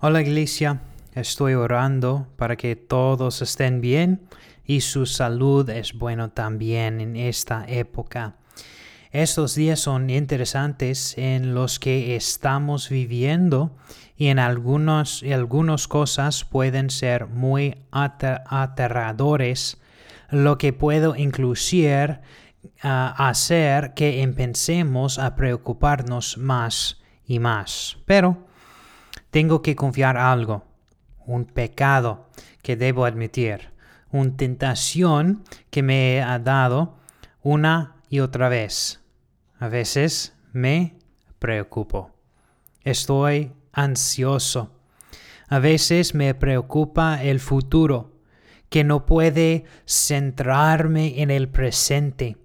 Hola iglesia, estoy orando para que todos estén bien y su salud es bueno también en esta época. Estos días son interesantes en los que estamos viviendo y en algunos, algunas cosas pueden ser muy aterradores, lo que puedo incluir ah, hacer que empecemos a preocuparnos más y más. Pero tengo que confiar algo, un pecado que debo admitir, una tentación que me ha dado una y otra vez. A veces me preocupo. Estoy ansioso. A veces me preocupa el futuro, que no puede centrarme en el presente.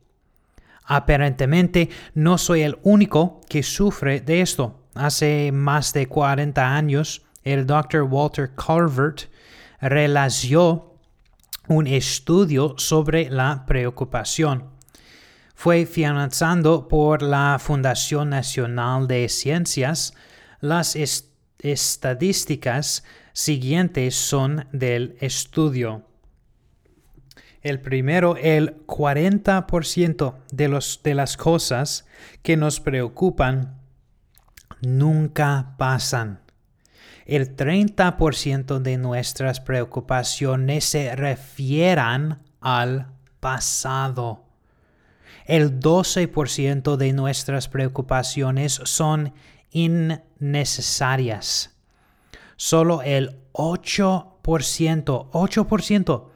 Aparentemente no soy el único que sufre de esto. Hace más de 40 años, el Dr. Walter Calvert relació un estudio sobre la preocupación. Fue financiado por la Fundación Nacional de Ciencias. Las estadísticas siguientes son del estudio. El primero, el 40% de, los, de las cosas que nos preocupan nunca pasan. El 30% de nuestras preocupaciones se refieran al pasado. El 12% de nuestras preocupaciones son innecesarias. Solo el 8%, 8%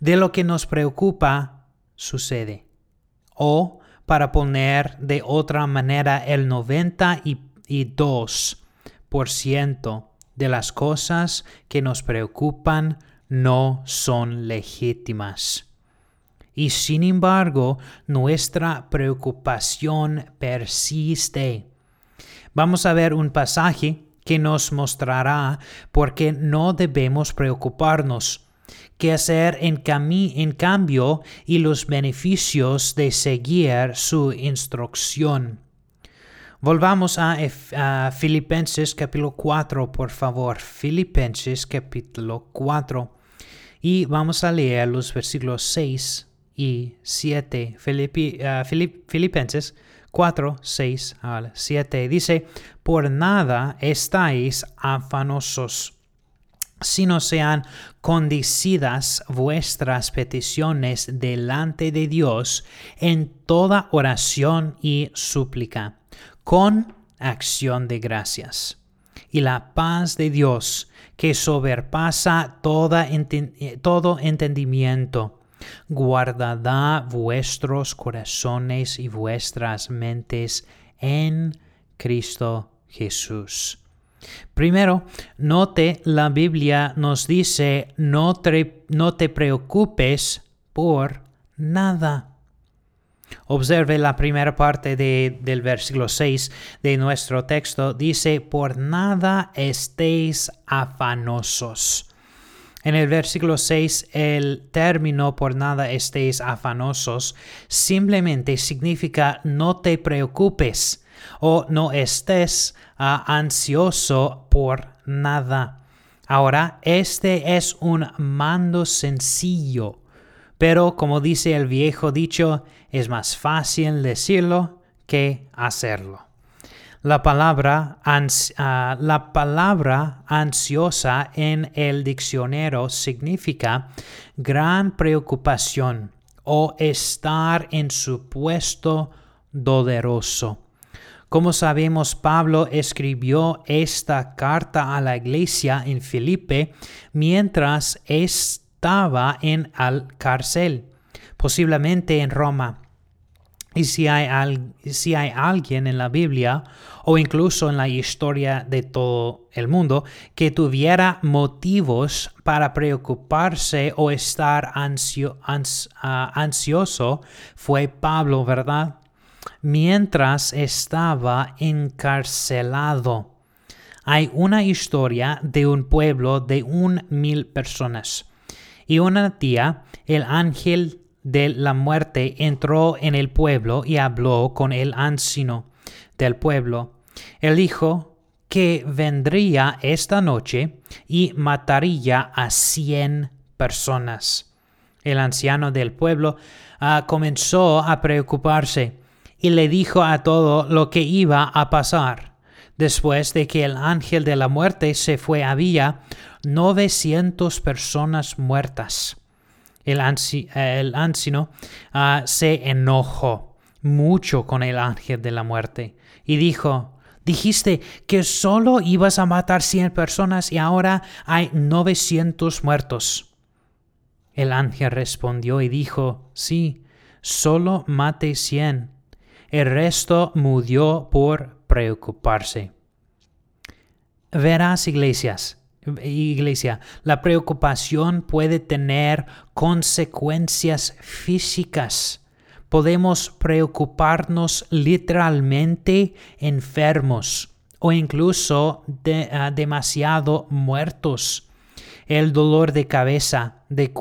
de lo que nos preocupa sucede. O, para poner de otra manera, el 90 y y 2% de las cosas que nos preocupan no son legítimas. Y sin embargo, nuestra preocupación persiste. Vamos a ver un pasaje que nos mostrará por qué no debemos preocuparnos, qué hacer en, en cambio y los beneficios de seguir su instrucción. Volvamos a, Filipenses capítulo 4, por favor. Filipenses capítulo 4. Y vamos a leer los versículos 6 y 7. Ah, Filipenses 4, 6 al 7. Dice, por nada estáis afanosos sino sean condicidas vuestras peticiones delante de Dios en toda oración y súplica con acción de gracias. Y la paz de Dios, que sobrepasa todo entendimiento, guardará vuestros corazones y vuestras mentes en Cristo Jesús. Primero, note la Biblia nos dice no no te preocupes por nada. Observe la primera parte del versículo 6 de nuestro texto. Dice, por nada estéis afanosos. En el versículo 6, el término por nada estéis afanosos simplemente significa no te preocupes o no estés ah, ansioso por nada. Ahora, este es un mando sencillo pero como dice el viejo dicho, es más fácil decirlo que hacerlo. La palabra, ah, la palabra ansiosa en el diccionario significa gran preocupación o estar en su puesto doloroso. Como sabemos, Pablo escribió esta carta a la iglesia en Filipe mientras es estaba en el cárcel, posiblemente en Roma. Y si hay, si hay alguien en la Biblia o incluso en la historia de todo el mundo que tuviera motivos para preocuparse o estar ah, ansioso, fue Pablo, ¿verdad? Mientras estaba encarcelado. Hay una historia de un pueblo de un mil personas y una día el ángel de la muerte entró en el pueblo y habló con el anciano del pueblo. Él dijo que vendría esta noche y mataría a cien personas. El anciano del pueblo ah, comenzó a preocuparse y le dijo a todo lo que iba a pasar. Después de que el ángel de la muerte se fue había 900 personas muertas. El, anciano ah, se enojó mucho con el ángel de la muerte y dijo, Dijiste que solo ibas a matar 100 personas y ahora hay 900 muertos. El ángel respondió y dijo, Sí, solo mate 100. El resto murió por preocuparse. Verás, iglesias, iglesia, la preocupación puede tener consecuencias físicas podemos preocuparnos literalmente enfermos o incluso ah, demasiado muertos. El dolor de cabeza, de,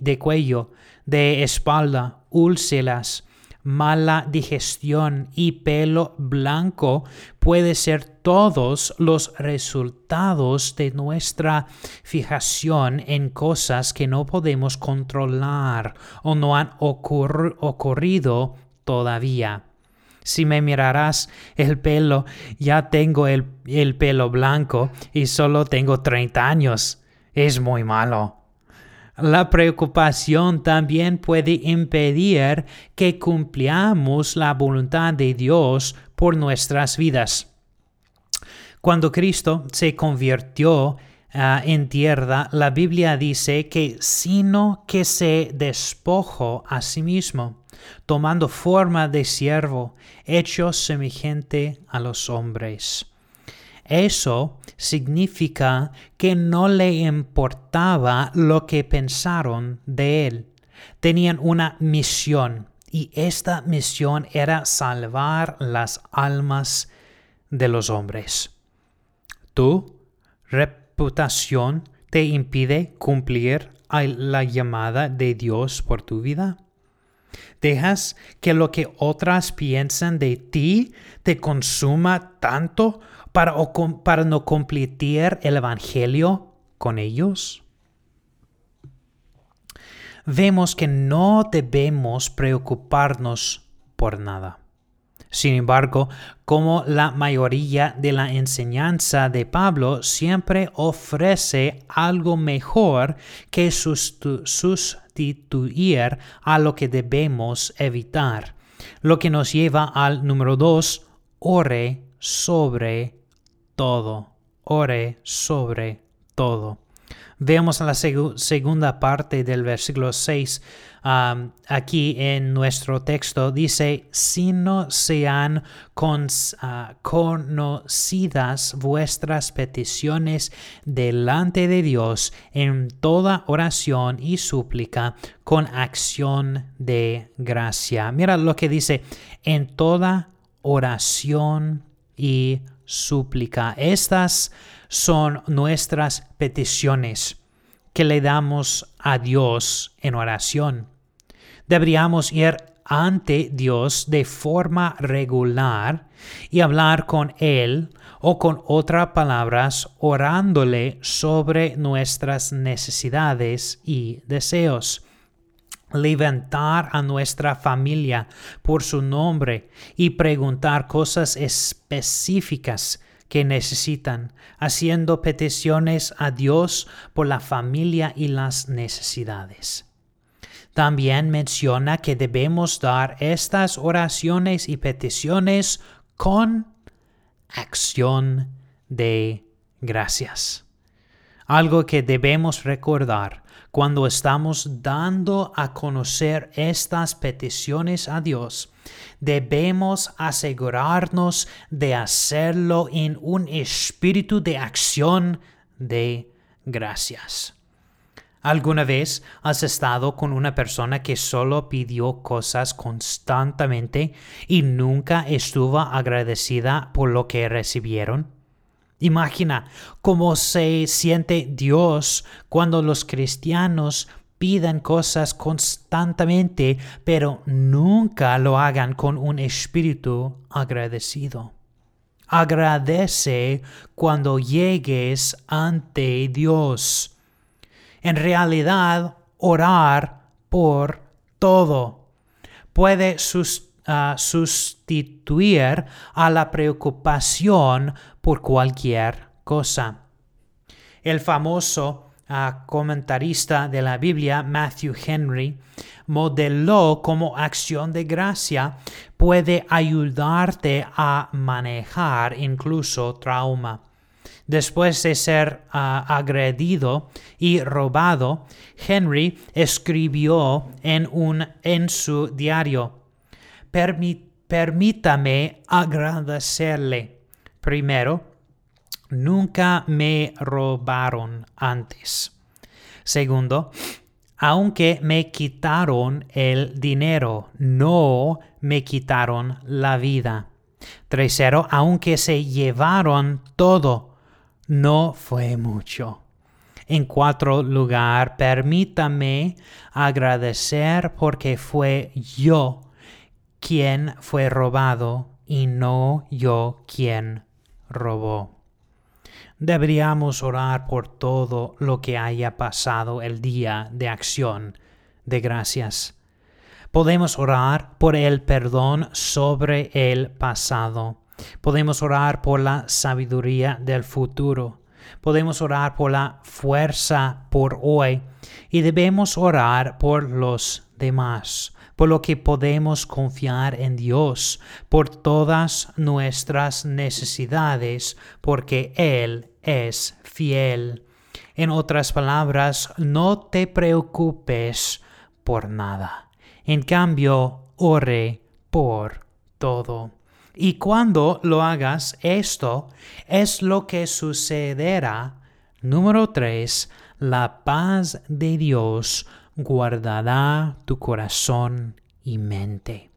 de cuello, de espalda, úlceras, mala digestión y pelo blanco puede ser todos los resultados de nuestra fijación en cosas que no podemos controlar o no han ocurrido todavía. Si me mirarás el pelo, ya tengo el, el pelo blanco y solo tengo 30 años. Es muy malo. La preocupación también puede impedir que cumplamos la voluntad de Dios por nuestras vidas. Cuando Cristo se convirtió ah, en tierra, la Biblia dice que sino que se despojó a sí mismo, tomando forma de siervo, hecho semejante a los hombres. Eso significa que no le importaba lo que pensaron de él. Tenían una misión y esta misión era salvar las almas de los hombres. ¿Tu reputación te impide cumplir la llamada de Dios por tu vida? ¿Dejas que lo que otras piensan de ti te consuma tanto para, no completar el Evangelio con ellos? Vemos que no debemos preocuparnos por nada. Sin embargo, como la mayoría de la enseñanza de Pablo siempre ofrece algo mejor que sustituir a lo que debemos evitar, lo que nos lleva al número 2, ore sobre todo. Ore sobre todo. Veamos la segunda parte del versículo 6 aquí en nuestro texto. Dice, si no sean ah, conocidas vuestras peticiones delante de Dios en toda oración y súplica con acción de gracia. Mira lo que dice, en toda oración y súplica. Estas son nuestras peticiones que le damos a Dios en oración. Deberíamos ir ante Dios de forma regular y hablar con Él o con otras palabras orándole sobre nuestras necesidades y deseos levantar a nuestra familia por su nombre y preguntar cosas específicas que necesitan, haciendo peticiones a Dios por la familia y las necesidades. También menciona que debemos dar estas oraciones y peticiones con acción de gracias. Algo que debemos recordar cuando estamos dando a conocer estas peticiones a Dios, debemos asegurarnos de hacerlo en un espíritu de acción de gracias. ¿Alguna vez has estado con una persona que solo pidió cosas constantemente y nunca estuvo agradecida por lo que recibieron? Imagina cómo se siente Dios cuando los cristianos piden cosas constantemente, pero nunca lo hagan con un espíritu agradecido. Agradece cuando llegues ante Dios. En realidad, orar por todo puede ah, sustituir a la preocupación por cualquier cosa. El famoso comentarista de la Biblia, Matthew Henry, modeló como acción de gracia puede ayudarte a manejar incluso trauma. Después de ser ah, agredido y robado, Henry escribió en, un, en su diario, permítame agradecerle. Primero, nunca me robaron antes. Segundo, aunque me quitaron el dinero, no me quitaron la vida. Tercero, aunque se llevaron todo, no fue mucho. En cuarto lugar, permítame agradecer porque fue yo quien fue robado y no yo quien robó. Deberíamos orar por todo lo que haya pasado el día de acción de gracias. Podemos orar por el perdón sobre el pasado. Podemos orar por la sabiduría del futuro. Podemos orar por la fuerza por hoy. Y debemos orar por los demás por lo que podemos confiar en Dios por todas nuestras necesidades, porque Él es fiel. En otras palabras, no te preocupes por nada. En cambio, ore por todo. Y cuando lo hagas, esto es lo que sucederá. Número 3. La paz de Dios guardará tu corazón y mente.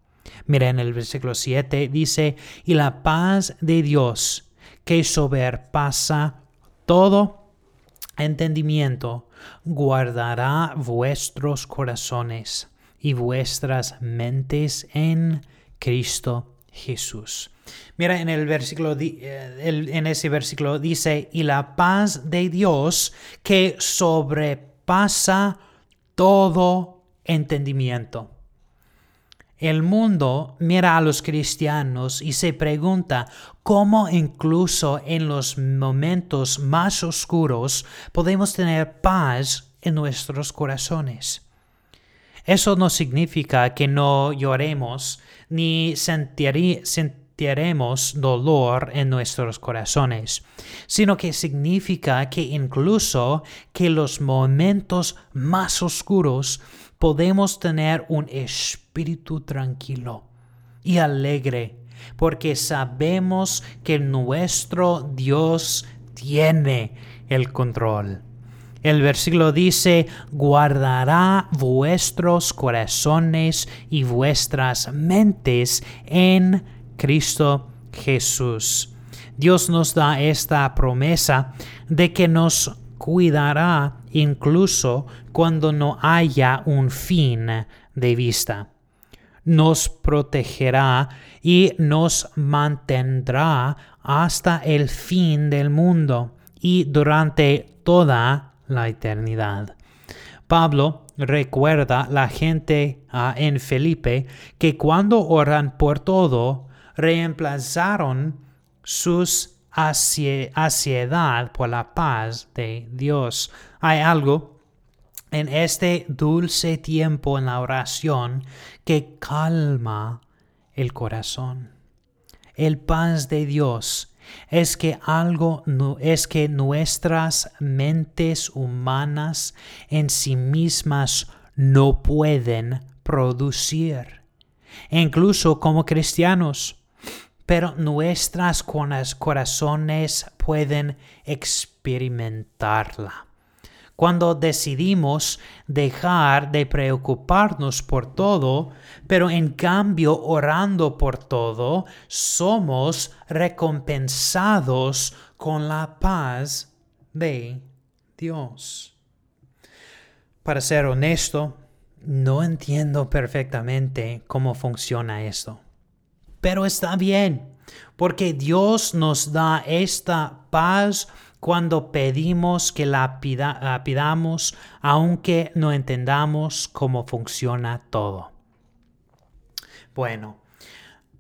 Mira en el versículo 7 dice, y la paz de Dios que sobrepasa todo entendimiento, guardará vuestros corazones y vuestras mentes en Cristo Jesús. Mira en el versículo eh, en ese versículo dice y la paz de Dios que sobrepasa todo entendimiento. El mundo mira a los cristianos y se pregunta cómo incluso en los momentos más oscuros podemos tener paz en nuestros corazones. Eso no significa que no lloremos ni sentiremos dolor en nuestros corazones, sino que significa que incluso que los momentos más oscuros podemos tener un espíritu tranquilo y alegre, porque sabemos que nuestro Dios tiene el control. El versículo dice, guardará vuestros corazones y vuestras mentes en Cristo Jesús. Dios nos da esta promesa de que nos cuidará incluso cuando no haya un fin de vista. Nos protegerá y nos mantendrá hasta el fin del mundo y durante toda la eternidad. Pablo recuerda la gente en Felipe que cuando oran por todo, reemplazaron sus ansiedad por la paz de Dios. Hay algo en este dulce tiempo en la oración que calma el corazón. El paz de Dios es que algo es que nuestras mentes humanas en sí mismas no pueden producir. Incluso como cristianos, pero nuestras corazones pueden experimentarla. Cuando decidimos dejar de preocuparnos por todo, pero en cambio orando por todo, somos recompensados con la paz de Dios. Para ser honesto, no entiendo perfectamente cómo funciona esto pero está bien. porque Dios nos da esta paz cuando pedimos que la pidamos, aunque no entendamos cómo funciona todo. Bueno,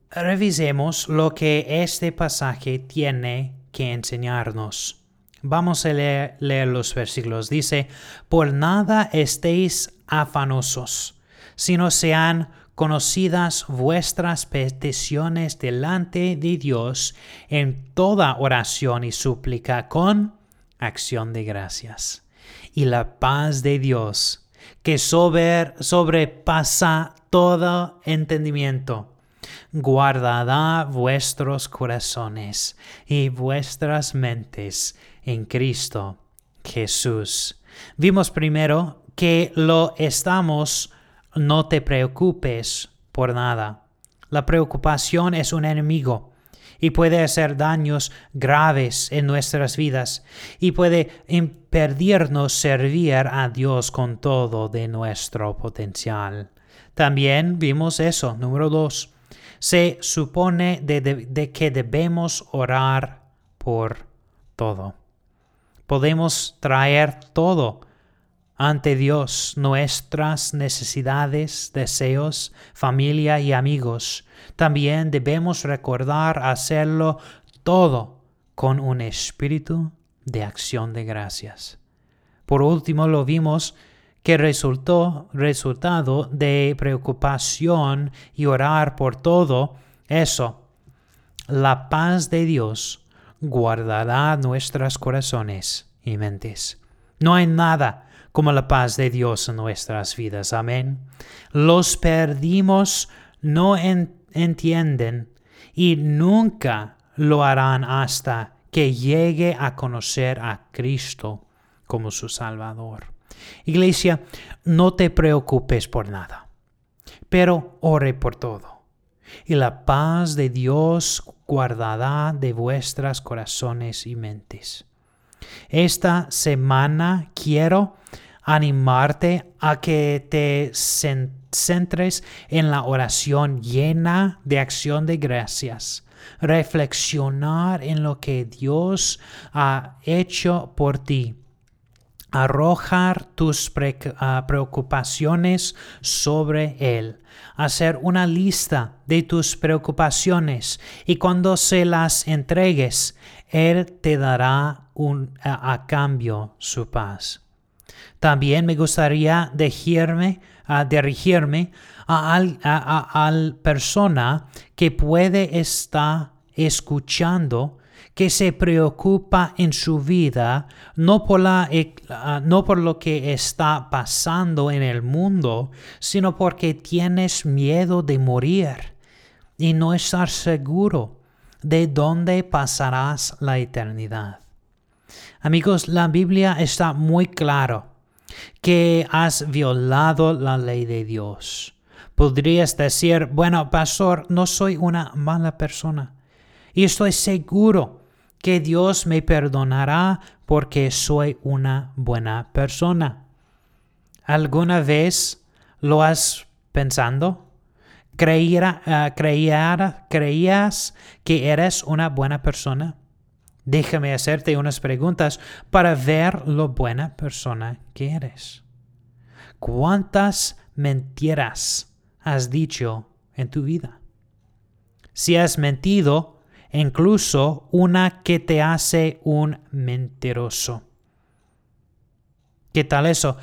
revisemos lo que este pasaje tiene que enseñarnos. Vamos a leer, leer, los versículos. Dice, por nada estéis afanosos, sino sean conocidas vuestras peticiones delante de Dios en toda oración y súplica con acción de gracias. Y la paz de Dios, que sobrepasa todo entendimiento, guardará vuestros corazones y vuestras mentes en Cristo Jesús. Vimos primero que lo estamos no te preocupes por nada. La preocupación es un enemigo y puede hacer daños graves en nuestras vidas y puede impedirnos servir a Dios con todo de nuestro potencial. También vimos eso, número dos. Se supone de que debemos orar por todo. Podemos traer todo ante Dios nuestras necesidades, deseos, familia y amigos. También debemos recordar hacerlo todo con un espíritu de acción de gracias. Por último, lo vimos que resultó resultado de preocupación y orar por todo eso. La paz de Dios guardará nuestros corazones y mentes. No hay nada como la paz de Dios en nuestras vidas. Amén. Los perdimos no entienden y nunca lo harán hasta que llegue a conocer a Cristo como su Salvador. Iglesia, no te preocupes por nada, pero ore por todo. Y la paz de Dios guardará de vuestros corazones y mentes. Esta semana quiero animarte a que te centres en la oración llena de acción de gracias, reflexionar en lo que Dios ha hecho por ti. Arrojar tus ah, preocupaciones sobre Él, hacer una lista de tus preocupaciones y cuando se las entregues, Él te dará un, a cambio su paz. También me gustaría dirigirme, a dirigirme a, a, persona que puede estar escuchando que se preocupa en su vida no por, ah, no por lo que está pasando en el mundo, sino porque tienes miedo de morir y no estar seguro de dónde pasarás la eternidad. Amigos, la Biblia está muy claro que has violado la ley de Dios. Podrías decir, bueno, pastor, no soy una mala persona. Y estoy seguro que Dios me perdonará porque soy una buena persona. ¿Alguna vez lo has pensando? ¿Creías que eres una buena persona? Déjame hacerte unas preguntas para ver lo buena persona que eres. ¿Cuántas mentiras has dicho en tu vida? Si has mentido, incluso una que te hace un mentiroso. ¿Qué tal eso?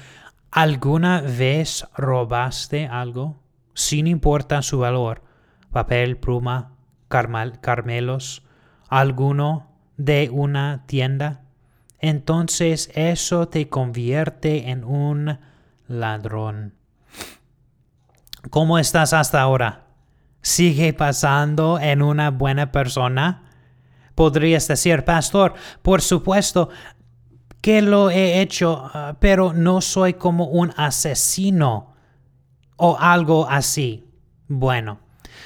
¿Alguna vez robaste algo sin importar su valor? Papel, pluma, carmelos, alguno de una tienda, entonces eso te convierte en un ladrón. ¿Cómo estás hasta ahora? ¿Sigue pasando en una buena persona? Podrías decir, pastor, por supuesto que lo he hecho, ah, pero no soy como un asesino o algo así. Bueno,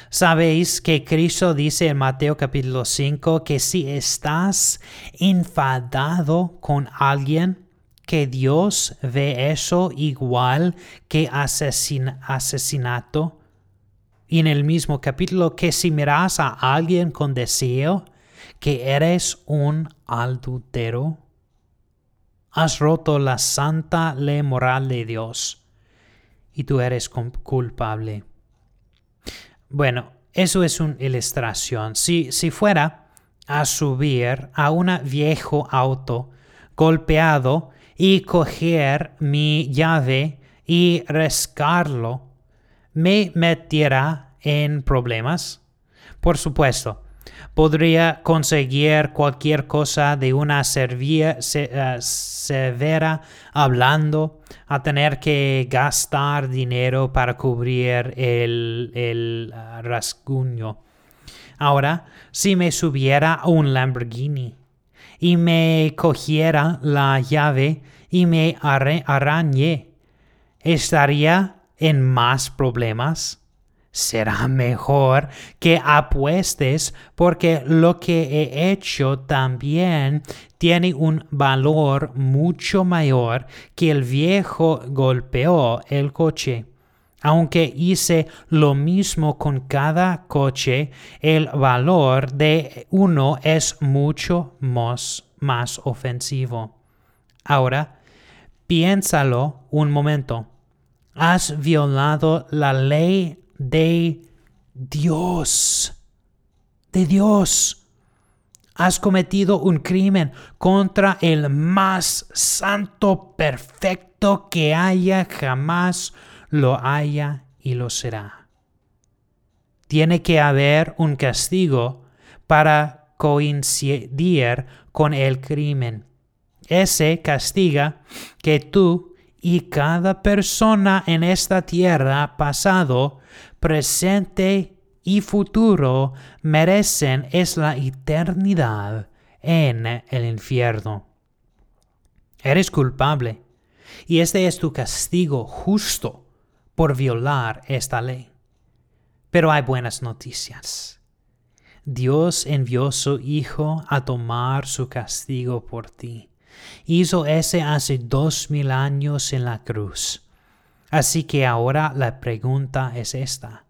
Sabéis que Cristo dice en Mateo capítulo 5 que si estás enfadado con alguien, que Dios ve eso igual que asesinato Y en el mismo capítulo, que si miras a alguien con deseo, que eres un adultero. Has roto la santa ley moral de Dios y tú eres culpable. Bueno, eso es una ilustración. Si, si fuera a subir a un viejo auto golpeado y coger mi llave y rescarlo, ¿me metiera en problemas? Por supuesto, podría conseguir cualquier cosa de una eh, severa hablando a tener que gastar dinero para cubrir el, el rasguño. Ahora, si me subiera un Lamborghini y me cogiera la llave y me arañé, ¿estaría en más problemas? Será mejor que apuestes porque lo que he hecho también tiene un valor mucho mayor que el viejo golpeó el coche. Aunque hice lo mismo con cada coche, el valor de uno es mucho más, más ofensivo. Ahora, piénsalo un momento. Has violado la ley de Dios. De Dios. Has cometido un crimen contra el más santo, perfecto que haya, jamás lo haya y lo será. Tiene que haber un castigo para coincidir con el crimen. Ese castiga que tú y cada persona en esta tierra pasado presente y futuro merecen es la eternidad en el infierno. Eres culpable y este es tu castigo justo por violar esta ley. Pero hay buenas noticias. Dios envió su Hijo a tomar su castigo por ti. Hizo ese hace dos mil años en la cruz Así que ahora la pregunta es esta.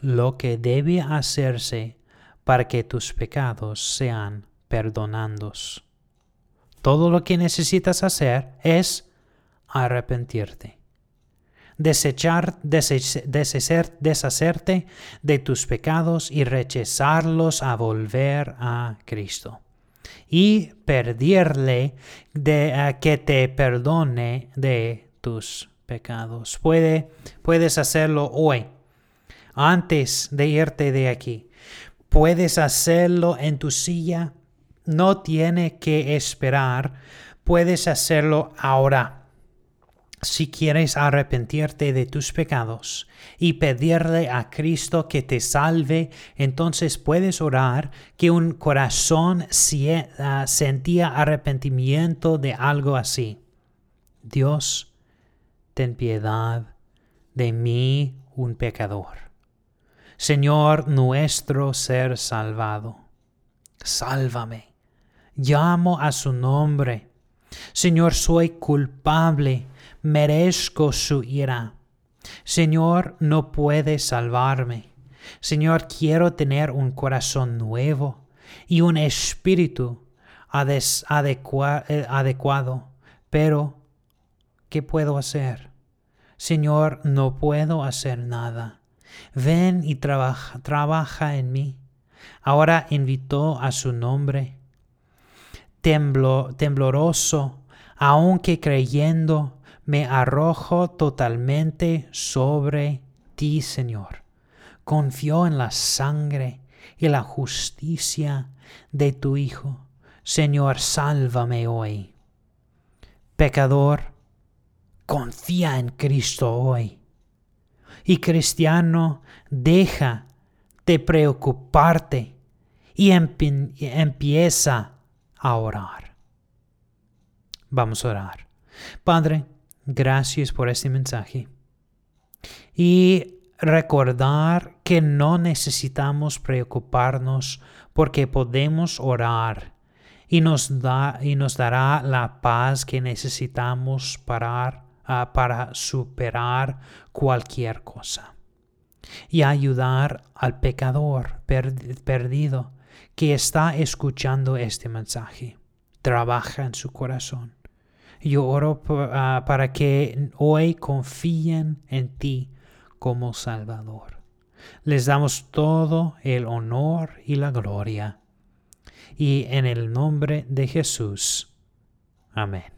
Lo que debe hacerse para que tus pecados sean perdonados. Todo lo que necesitas hacer es arrepentirte. Desechar, deshacerte de tus pecados y rechazarlos a volver a Cristo. Y pedirle de, que te perdone de tus pecados. Puede, puedes hacerlo hoy, antes de irte de aquí. Puedes hacerlo en tu silla. No tiene que esperar. Puedes hacerlo ahora. Si quieres arrepentirte de tus pecados y pedirle a Cristo que te salve, entonces puedes orar que un corazón ah, sentía arrepentimiento de algo así. Dios, ten piedad de mí, un pecador. Señor nuestro ser salvado, sálvame. Llamo a su nombre. Señor, soy culpable, merezco su ira. Señor, no puede salvarme. Señor, quiero tener un corazón nuevo y un espíritu eh, adecuado, pero ¿qué puedo hacer? Señor, no puedo hacer nada. Ven y trabaja, en mí. Ahora invitó a su nombre. Temblo, tembloroso, aunque creyendo, me arrojo totalmente sobre ti, Señor. Confío en la sangre y la justicia de tu Hijo. Señor, sálvame hoy. Pecador, confía en Cristo hoy. Y cristiano, deja de preocuparte y empieza a orar. Vamos a orar. Padre, gracias por este mensaje. Y recordar que no necesitamos preocuparnos porque podemos orar y nos, da, y nos dará la paz que necesitamos parar para superar cualquier cosa. y ayudar al pecador perdido que está escuchando este mensaje. Trabaja en su corazón. Yo oro ah, para que hoy confíen en ti como Salvador. Les damos todo el honor y la gloria. Y en el nombre de Jesús. Amén.